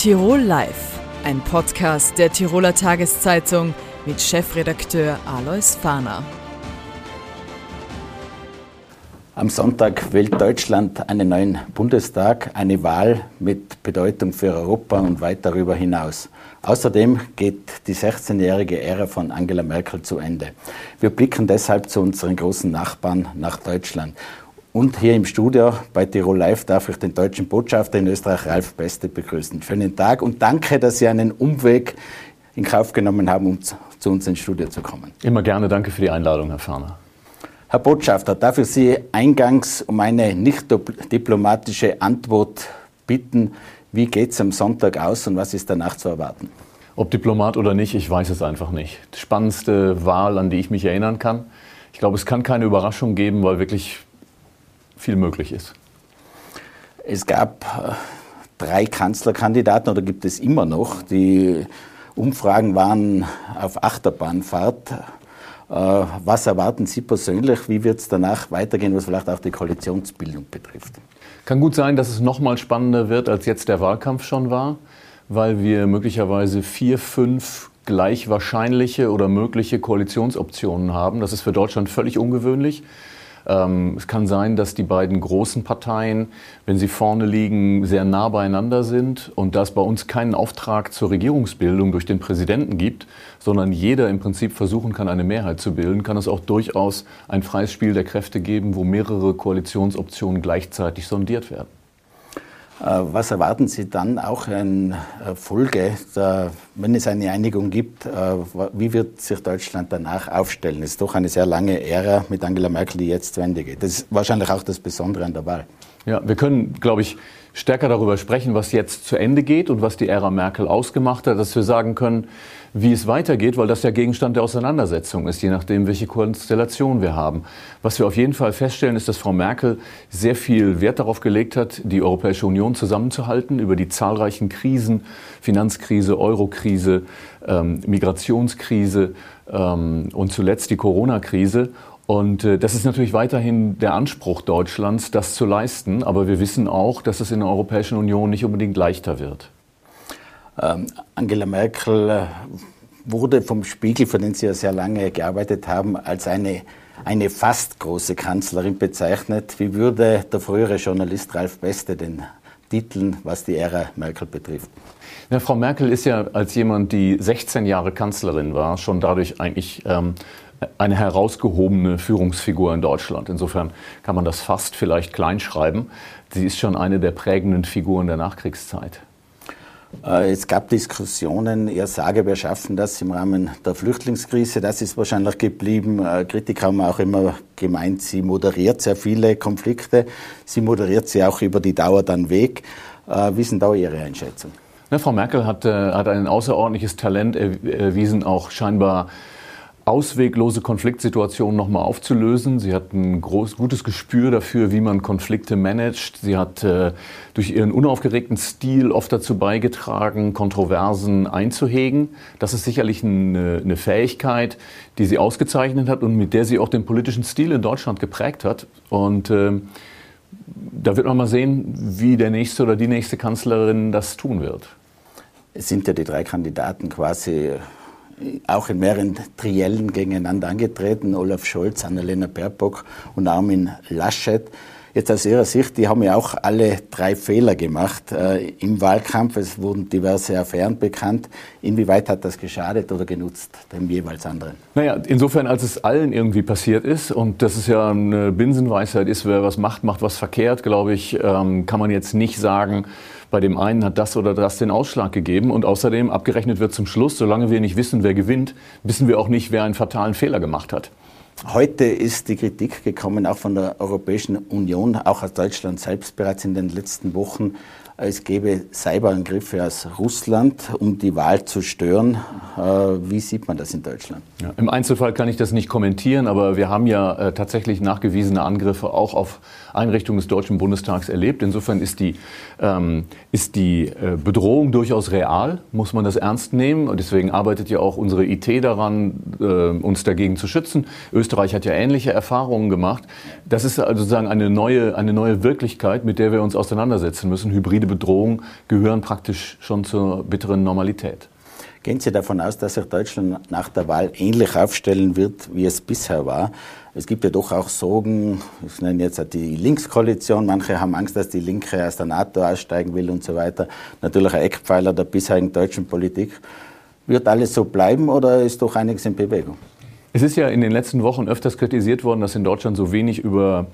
Tirol Live, ein Podcast der Tiroler Tageszeitung mit Chefredakteur Alois Fahner. Am Sonntag wählt Deutschland einen neuen Bundestag, eine Wahl mit Bedeutung für Europa und weit darüber hinaus. Außerdem geht die 16-jährige Ära von Angela Merkel zu Ende. Wir blicken deshalb zu unseren großen Nachbarn nach Deutschland. Und hier im Studio bei Tirol Live darf ich den deutschen Botschafter in Österreich, Ralf Beste, begrüßen. Schönen Tag und danke, dass Sie einen Umweg in Kauf genommen haben, um zu uns ins Studio zu kommen. Immer gerne, danke für die Einladung, Herr Ferner. Herr Botschafter, darf ich Sie eingangs um eine nicht diplomatische Antwort bitten? Wie geht es am Sonntag aus und was ist danach zu erwarten? Ob Diplomat oder nicht, ich weiß es einfach nicht. Die spannendste Wahl, an die ich mich erinnern kann. Ich glaube, es kann keine Überraschung geben, weil wirklich viel möglich ist? Es gab äh, drei Kanzlerkandidaten oder gibt es immer noch. Die Umfragen waren auf Achterbahnfahrt. Äh, was erwarten Sie persönlich? Wie wird es danach weitergehen, was vielleicht auch die Koalitionsbildung betrifft? Kann gut sein, dass es noch mal spannender wird, als jetzt der Wahlkampf schon war, weil wir möglicherweise vier, fünf gleich wahrscheinliche oder mögliche Koalitionsoptionen haben. Das ist für Deutschland völlig ungewöhnlich. Ähm, es kann sein, dass die beiden großen Parteien, wenn sie vorne liegen, sehr nah beieinander sind und dass bei uns keinen Auftrag zur Regierungsbildung durch den Präsidenten gibt, sondern jeder im Prinzip versuchen kann, eine Mehrheit zu bilden, kann es auch durchaus ein freies Spiel der Kräfte geben, wo mehrere Koalitionsoptionen gleichzeitig sondiert werden. Äh, was erwarten Sie dann auch in äh, Folge, wenn es eine Einigung gibt? Äh, wie wird sich Deutschland danach aufstellen? Es ist doch eine sehr lange Ära mit Angela Merkel, die jetzt zu Ende geht. Das ist wahrscheinlich auch das Besondere an der Wahl. Ja, wir können, glaube ich, stärker darüber sprechen, was jetzt zu Ende geht und was die Ära Merkel ausgemacht hat, dass wir sagen können, wie es weitergeht, weil das ja Gegenstand der Auseinandersetzung ist, je nachdem, welche Konstellation wir haben. Was wir auf jeden Fall feststellen, ist, dass Frau Merkel sehr viel Wert darauf gelegt hat, die Europäische Union zusammenzuhalten über die zahlreichen Krisen, Finanzkrise, Eurokrise, ähm, Migrationskrise ähm, und zuletzt die Corona-Krise. Und äh, das ist natürlich weiterhin der Anspruch Deutschlands, das zu leisten. Aber wir wissen auch, dass es in der Europäischen Union nicht unbedingt leichter wird. Ähm, Angela Merkel äh, wurde vom Spiegel, für den Sie ja sehr lange gearbeitet haben, als eine, eine fast große Kanzlerin bezeichnet. Wie würde der frühere Journalist Ralf Beste den titeln, was die Ära Merkel betrifft? Ja, Frau Merkel ist ja als jemand, die 16 Jahre Kanzlerin war, schon dadurch eigentlich ähm, eine herausgehobene Führungsfigur in Deutschland. Insofern kann man das fast vielleicht kleinschreiben. Sie ist schon eine der prägenden Figuren der Nachkriegszeit. Äh, es gab Diskussionen, er sage, wir schaffen das im Rahmen der Flüchtlingskrise. Das ist wahrscheinlich geblieben. Äh, Kritiker haben auch immer gemeint, sie moderiert sehr viele Konflikte. Sie moderiert sie auch über die Dauer dann weg. Äh, wie sind da Ihre Einschätzung? Frau Merkel hat, hat ein außerordentliches Talent erwiesen, auch scheinbar ausweglose Konfliktsituationen nochmal aufzulösen. Sie hat ein groß, gutes Gespür dafür, wie man Konflikte managt. Sie hat äh, durch ihren unaufgeregten Stil oft dazu beigetragen, Kontroversen einzuhegen. Das ist sicherlich eine, eine Fähigkeit, die sie ausgezeichnet hat und mit der sie auch den politischen Stil in Deutschland geprägt hat. Und äh, da wird man mal sehen, wie der nächste oder die nächste Kanzlerin das tun wird. Es sind ja die drei Kandidaten quasi auch in mehreren Triellen gegeneinander angetreten. Olaf Scholz, Annalena Baerbock und Armin Laschet. Jetzt aus Ihrer Sicht, die haben ja auch alle drei Fehler gemacht äh, im Wahlkampf. Es wurden diverse Affären bekannt. Inwieweit hat das geschadet oder genutzt, dem jeweils anderen? Naja, insofern, als es allen irgendwie passiert ist und das ist ja eine Binsenweisheit ist, wer was macht, macht was verkehrt, glaube ich, ähm, kann man jetzt nicht sagen, bei dem einen hat das oder das den Ausschlag gegeben und außerdem abgerechnet wird zum Schluss, solange wir nicht wissen, wer gewinnt, wissen wir auch nicht, wer einen fatalen Fehler gemacht hat. Heute ist die Kritik gekommen, auch von der Europäischen Union, auch aus Deutschland selbst bereits in den letzten Wochen, es gäbe Cyberangriffe aus Russland, um die Wahl zu stören. Äh, wie sieht man das in Deutschland? Ja, Im Einzelfall kann ich das nicht kommentieren, aber wir haben ja äh, tatsächlich nachgewiesene Angriffe auch auf Einrichtungen des Deutschen Bundestags erlebt. Insofern ist die, ähm, ist die äh, Bedrohung durchaus real, muss man das ernst nehmen. Und deswegen arbeitet ja auch unsere IT daran, äh, uns dagegen zu schützen. Österreich hat ja ähnliche Erfahrungen gemacht. Das ist also sozusagen eine neue, eine neue Wirklichkeit, mit der wir uns auseinandersetzen müssen. Hybride Bedrohungen gehören praktisch schon zur bitteren Normalität. Gehen Sie davon aus, dass sich Deutschland nach der Wahl ähnlich aufstellen wird, wie es bisher war? Es gibt ja doch auch Sorgen, ich nenne jetzt die Linkskoalition, manche haben Angst, dass die Linke aus der NATO aussteigen will und so weiter. Natürlich ein Eckpfeiler der bisherigen deutschen Politik. Wird alles so bleiben oder ist doch einiges in Bewegung? Es ist ja in den letzten Wochen öfters kritisiert worden, dass in Deutschland so wenig über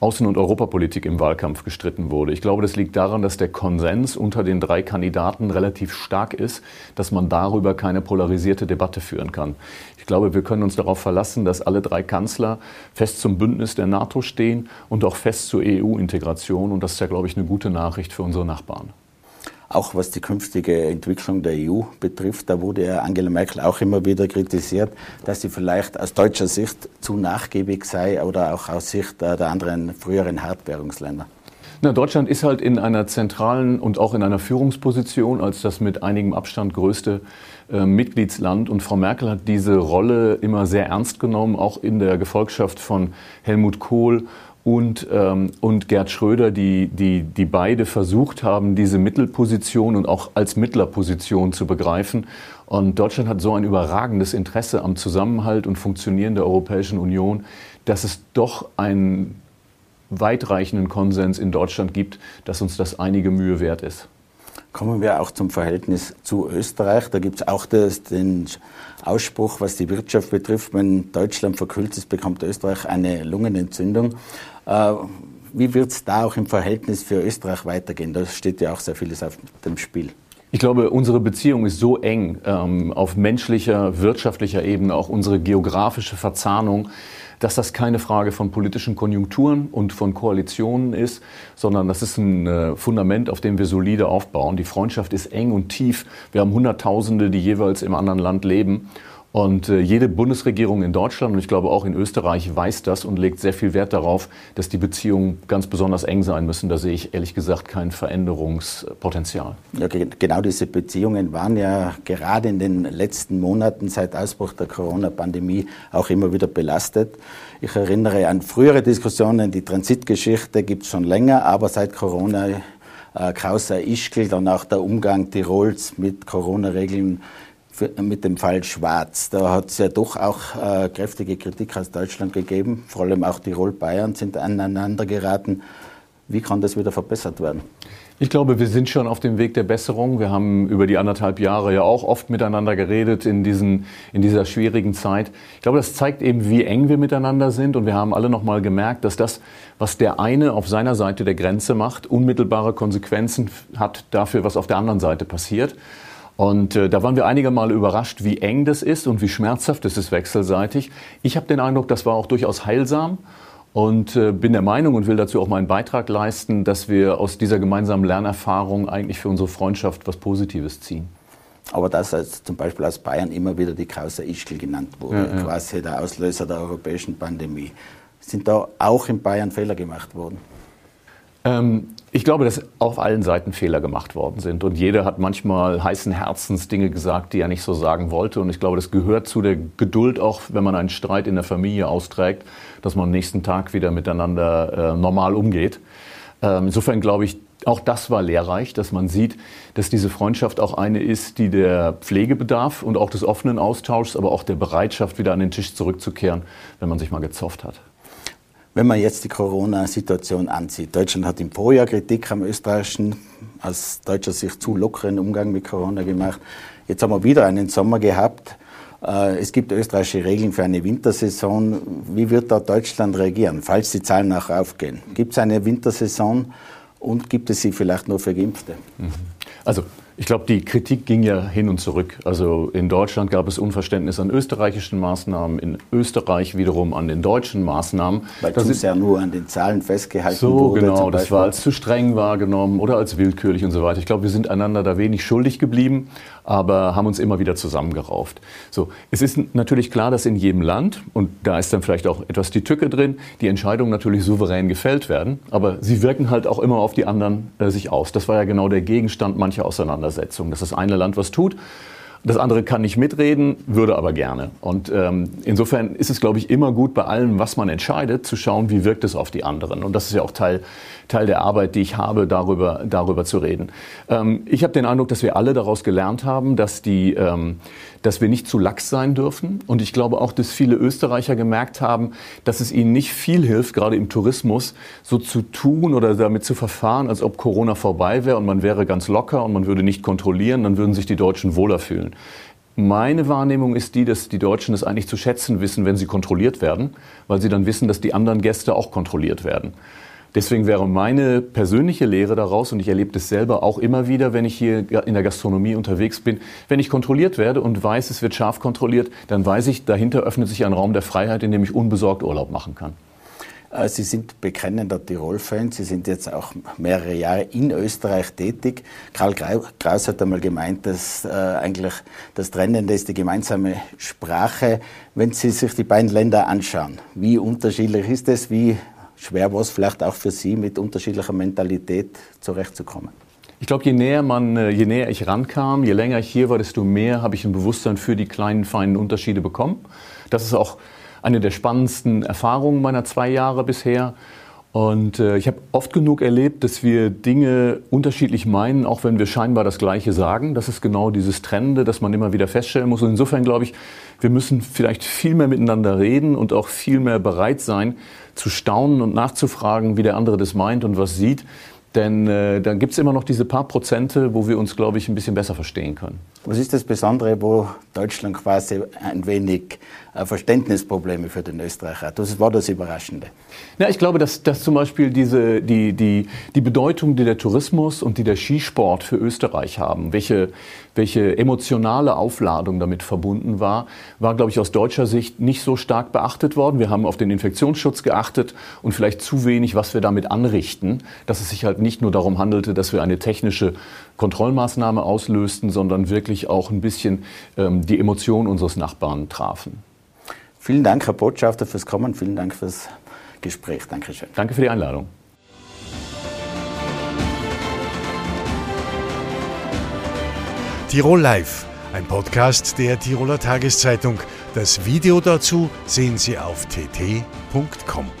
Außen- und Europapolitik im Wahlkampf gestritten wurde. Ich glaube, das liegt daran, dass der Konsens unter den drei Kandidaten relativ stark ist, dass man darüber keine polarisierte Debatte führen kann. Ich glaube, wir können uns darauf verlassen, dass alle drei Kanzler fest zum Bündnis der NATO stehen und auch fest zur EU-Integration. Und das ist ja, glaube ich, eine gute Nachricht für unsere Nachbarn. Auch was die künftige Entwicklung der EU betrifft, da wurde ja Angela Merkel auch immer wieder kritisiert, dass sie vielleicht aus deutscher Sicht zu nachgiebig sei oder auch aus Sicht der anderen früheren Hartwährungsländer. Na, Deutschland ist halt in einer zentralen und auch in einer Führungsposition als das mit einigem Abstand größte äh, Mitgliedsland. Und Frau Merkel hat diese Rolle immer sehr ernst genommen, auch in der Gefolgschaft von Helmut Kohl und, ähm, und Gerd Schröder, die, die, die beide versucht haben, diese Mittelposition und auch als Mittlerposition zu begreifen. Und Deutschland hat so ein überragendes Interesse am Zusammenhalt und Funktionieren der Europäischen Union, dass es doch einen weitreichenden Konsens in Deutschland gibt, dass uns das einige Mühe wert ist. Kommen wir auch zum Verhältnis zu Österreich. Da gibt es auch das, den Ausspruch, was die Wirtschaft betrifft, wenn Deutschland verkühlt ist, bekommt Österreich eine Lungenentzündung. Äh, wie wird es da auch im Verhältnis für Österreich weitergehen? Da steht ja auch sehr vieles auf dem Spiel. Ich glaube, unsere Beziehung ist so eng ähm, auf menschlicher, wirtschaftlicher Ebene, auch unsere geografische Verzahnung, dass das keine Frage von politischen Konjunkturen und von Koalitionen ist, sondern das ist ein äh, Fundament, auf dem wir solide aufbauen. Die Freundschaft ist eng und tief. Wir haben Hunderttausende, die jeweils im anderen Land leben. Und äh, jede Bundesregierung in Deutschland und ich glaube auch in Österreich weiß das und legt sehr viel Wert darauf, dass die Beziehungen ganz besonders eng sein müssen. Da sehe ich ehrlich gesagt kein Veränderungspotenzial. Ja, genau diese Beziehungen waren ja gerade in den letzten Monaten seit Ausbruch der Corona-Pandemie auch immer wieder belastet. Ich erinnere an frühere Diskussionen, die Transitgeschichte gibt es schon länger, aber seit Corona äh, Krauser Ischgl, dann auch der Umgang Tirols mit Corona-Regeln mit dem Fall Schwarz. Da hat es ja doch auch äh, kräftige Kritik aus Deutschland gegeben. Vor allem auch Tirol-Bayern sind aneinander geraten. Wie kann das wieder verbessert werden? Ich glaube, wir sind schon auf dem Weg der Besserung. Wir haben über die anderthalb Jahre ja auch oft miteinander geredet in, diesen, in dieser schwierigen Zeit. Ich glaube, das zeigt eben, wie eng wir miteinander sind. Und wir haben alle noch mal gemerkt, dass das, was der eine auf seiner Seite der Grenze macht, unmittelbare Konsequenzen hat dafür, was auf der anderen Seite passiert. Und äh, da waren wir einige Male überrascht, wie eng das ist und wie schmerzhaft es ist wechselseitig. Ich habe den Eindruck, das war auch durchaus heilsam und äh, bin der Meinung und will dazu auch meinen Beitrag leisten, dass wir aus dieser gemeinsamen Lernerfahrung eigentlich für unsere Freundschaft was Positives ziehen. Aber dass als zum Beispiel aus Bayern immer wieder die Krauser Ischgl genannt wurde, ja, ja. quasi der Auslöser der europäischen Pandemie. Sind da auch in Bayern Fehler gemacht worden? Ähm, ich glaube, dass auf allen Seiten Fehler gemacht worden sind. Und jeder hat manchmal heißen Herzens Dinge gesagt, die er nicht so sagen wollte. Und ich glaube, das gehört zu der Geduld, auch wenn man einen Streit in der Familie austrägt, dass man am nächsten Tag wieder miteinander äh, normal umgeht. Ähm, insofern glaube ich, auch das war lehrreich, dass man sieht, dass diese Freundschaft auch eine ist, die der Pflege bedarf und auch des offenen Austauschs, aber auch der Bereitschaft, wieder an den Tisch zurückzukehren, wenn man sich mal gezofft hat. Wenn man jetzt die Corona-Situation ansieht, Deutschland hat im Vorjahr Kritik am österreichischen, aus deutscher Sicht zu lockeren Umgang mit Corona gemacht. Jetzt haben wir wieder einen Sommer gehabt. Äh, es gibt österreichische Regeln für eine Wintersaison. Wie wird da Deutschland reagieren, falls die Zahlen nachher aufgehen? Gibt es eine Wintersaison und gibt es sie vielleicht nur für Geimpfte? Also ich glaube, die Kritik ging ja hin und zurück. Also in Deutschland gab es Unverständnis an österreichischen Maßnahmen, in Österreich wiederum an den deutschen Maßnahmen. Weil das ist ja nur an den Zahlen festgehalten so, wurde. So genau, das war als zu streng wahrgenommen oder als willkürlich und so weiter. Ich glaube, wir sind einander da wenig schuldig geblieben aber haben uns immer wieder zusammengerauft. So, es ist natürlich klar, dass in jedem Land, und da ist dann vielleicht auch etwas die Tücke drin, die Entscheidungen natürlich souverän gefällt werden, aber sie wirken halt auch immer auf die anderen äh, sich aus. Das war ja genau der Gegenstand mancher Auseinandersetzungen, dass das eine Land was tut Das andere kann nicht mitreden, würde aber gerne. Und ähm, insofern ist es, glaube ich, immer gut bei allem, was man entscheidet, zu schauen, wie wirkt es auf die anderen. Und das ist ja auch Teil, Teil der Arbeit, die ich habe, darüber, darüber zu reden. Ähm, ich habe den Eindruck, dass wir alle daraus gelernt haben, dass, die, ähm, dass wir nicht zu lax sein dürfen. Und ich glaube auch, dass viele Österreicher gemerkt haben, dass es ihnen nicht viel hilft, gerade im Tourismus, so zu tun oder damit zu verfahren, als ob Corona vorbei wäre und man wäre ganz locker und man würde nicht kontrollieren, dann würden sich die Deutschen wohler fühlen. Meine Wahrnehmung ist die, dass die Deutschen es eigentlich zu schätzen wissen, wenn sie kontrolliert werden, weil sie dann wissen, dass die anderen Gäste auch kontrolliert werden. Deswegen wäre meine persönliche Lehre daraus, und ich erlebe das selber auch immer wieder, wenn ich hier in der Gastronomie unterwegs bin, wenn ich kontrolliert werde und weiß, es wird scharf kontrolliert, dann weiß ich, dahinter öffnet sich ein Raum der Freiheit, in dem ich unbesorgt Urlaub machen kann. Äh, Sie sind bekennender Tirol-Fan. Sie sind jetzt auch mehrere Jahre in Österreich tätig. Karl Kraus hat einmal gemeint, dass äh, eigentlich das Trennende ist die gemeinsame Sprache. Wenn Sie sich die beiden Länder anschauen, wie unterschiedlich ist es? Wie schwer war es vielleicht auch für Sie, mit unterschiedlicher Mentalität zurechtzukommen? Ich glaube, je näher man, äh, je näher ich rankam, je länger ich hier war, desto mehr habe ich ein Bewusstsein für die kleinen, feinen Unterschiede bekommen. Das ist auch eine der spannendsten Erfahrungen meiner zwei Jahre bisher. Und äh, ich habe oft genug erlebt, dass wir Dinge unterschiedlich meinen, auch wenn wir scheinbar das Gleiche sagen. Das ist genau dieses Trennende, das man immer wieder feststellen muss. Und insofern glaube ich, wir müssen vielleicht viel mehr miteinander reden und auch viel mehr bereit sein, zu staunen und nachzufragen, wie der andere das meint und was sieht. Denn äh, dann gibt es immer noch diese paar Prozente, wo wir uns, glaube ich, ein bisschen besser verstehen können. Was ist das Besondere, wo Deutschland quasi ein wenig äh, Verständnisprobleme für den Österreicher hat? Das war das Überraschende. Ja, ich glaube, dass, dass zum Beispiel diese, die, die, die Bedeutung, die der Tourismus und die der Skisport für Österreich haben, welche, welche emotionale Aufladung damit verbunden war, war, glaube ich, aus deutscher Sicht nicht so stark beachtet worden. Wir haben auf den Infektionsschutz geachtet und vielleicht zu wenig, was wir damit anrichten, dass es sich halt nicht nur darum handelte, dass wir eine technische Kontrollmaßnahme auslösten, sondern wirklich auch ein bisschen ähm, die Emotionen unseres Nachbarn trafen. Vielen Dank, Herr Botschafter, fürs Kommen. Vielen Dank fürs Gespräch. Dankeschön. Danke für die Einladung. Tirol Live, ein Podcast der Tiroler Tageszeitung. Das Video dazu sehen Sie auf tt.com.